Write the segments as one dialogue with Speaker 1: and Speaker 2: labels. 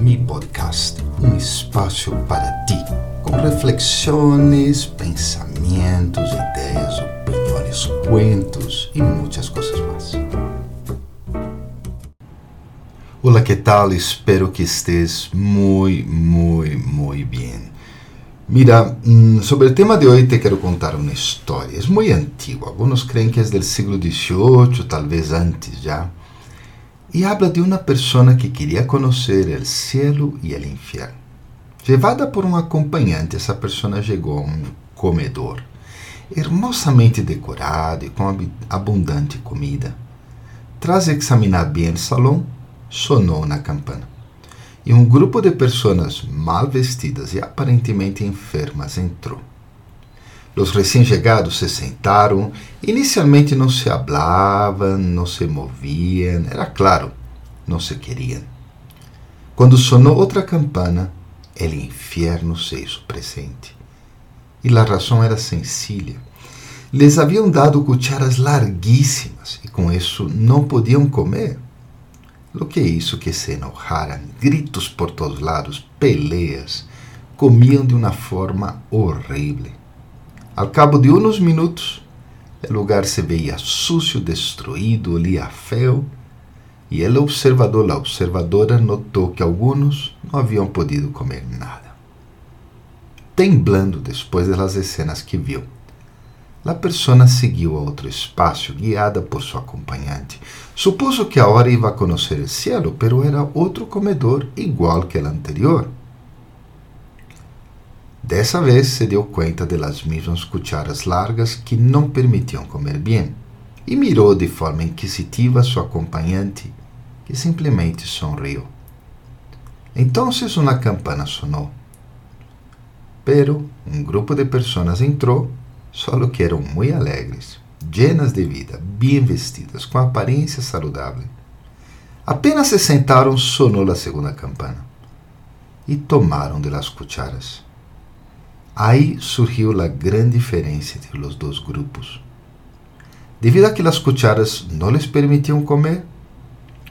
Speaker 1: mi podcast, um espaço para ti, com reflexões, pensamentos, ideias, opiniões, cuentos e muitas coisas mais. Olá, que tal? Espero que estés muito, muito, muito bem. Mira, mm, sobre el tema de hoy te quiero contar una historia. Es muy antigua. Algunos creen que es del siglo XVIII, tal vez antes ya. Y habla de una persona que quería conocer el cielo y el infierno. Llevada por un acompañante, esa persona llegó a un comedor hermosamente decorado y con abundante comida. Tras examinar bien el salón, sonó una campana e um grupo de pessoas mal vestidas e aparentemente enfermas entrou. Os recém-chegados se sentaram. Inicialmente não se hablavam, não se moviam, era claro, não se queriam. Quando sonou outra campana, o inferno se hizo presente. E a razão era sencilla. Les haviam dado cucharas larguíssimas e com isso não podiam comer. Lo que hizo que se enojaran, gritos por todos lados, peleas, comían de una forma horrible. Al cabo de unos minutos, el lugar se veía sucio, destruído, olía feo, y el observador, la observadora, notó que algunos no habían podido comer nada. Temblando después de las escenas que vio, La persona seguiu a outro espaço, guiada por seu acompanhante. Supuso que agora iba a conhecer o cielo, pero era outro comedor igual que o anterior. Dessa vez se deu conta de las mesmas cucharas largas que não permitiam comer bem e mirou de forma inquisitiva seu acompanhante, que simplesmente sonriu. Então uma campana sonou. Pero um grupo de pessoas entrou solo que eram muito alegres, llenas de vida, bem vestidas, com aparência saudável. Apenas se sentaram, sonou a segunda campana e tomaram de las cucharas. Aí surgiu a grande diferença entre os dois grupos. Devido a que as cucharas não les permitiam comer,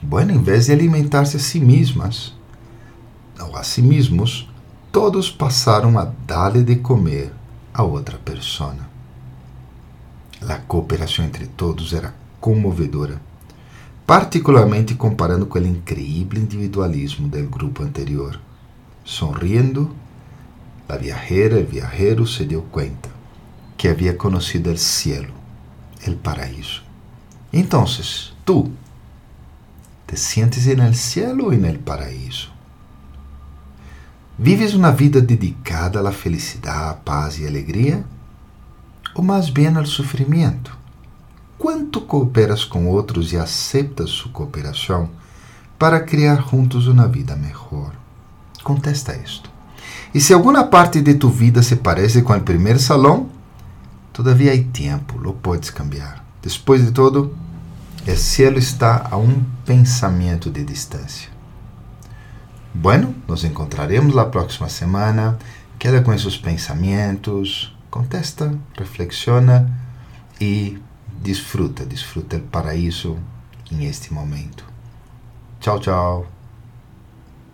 Speaker 1: bueno, em vez de alimentar-se a si mesmas, ou a si mesmos, todos passaram a dar-lhe de comer a outra persona. A cooperação entre todos era comovedora, particularmente comparando com o increíble individualismo do grupo anterior. Sonriendo, a viajera, el viajero se deu conta que havia conhecido o cielo, o paraíso. Então, tu te sientes en el cielo ou en el paraíso? Vives uma vida dedicada à felicidade, paz e alegria? Ou mais bem ao sofrimento? Quanto cooperas com outros e aceitas sua cooperação para criar juntos uma vida melhor? Contesta isto. E se alguma parte de tu vida se parece com o primeiro salão, todavia há tempo, lo podes cambiar. Depois de todo, o cielo está a um pensamento de distância. Bueno, nos encontraremos la próxima semana. Queda com esses pensamentos, contesta, reflexiona e disfruta, disfruta o paraíso em este momento. Tchau, tchau.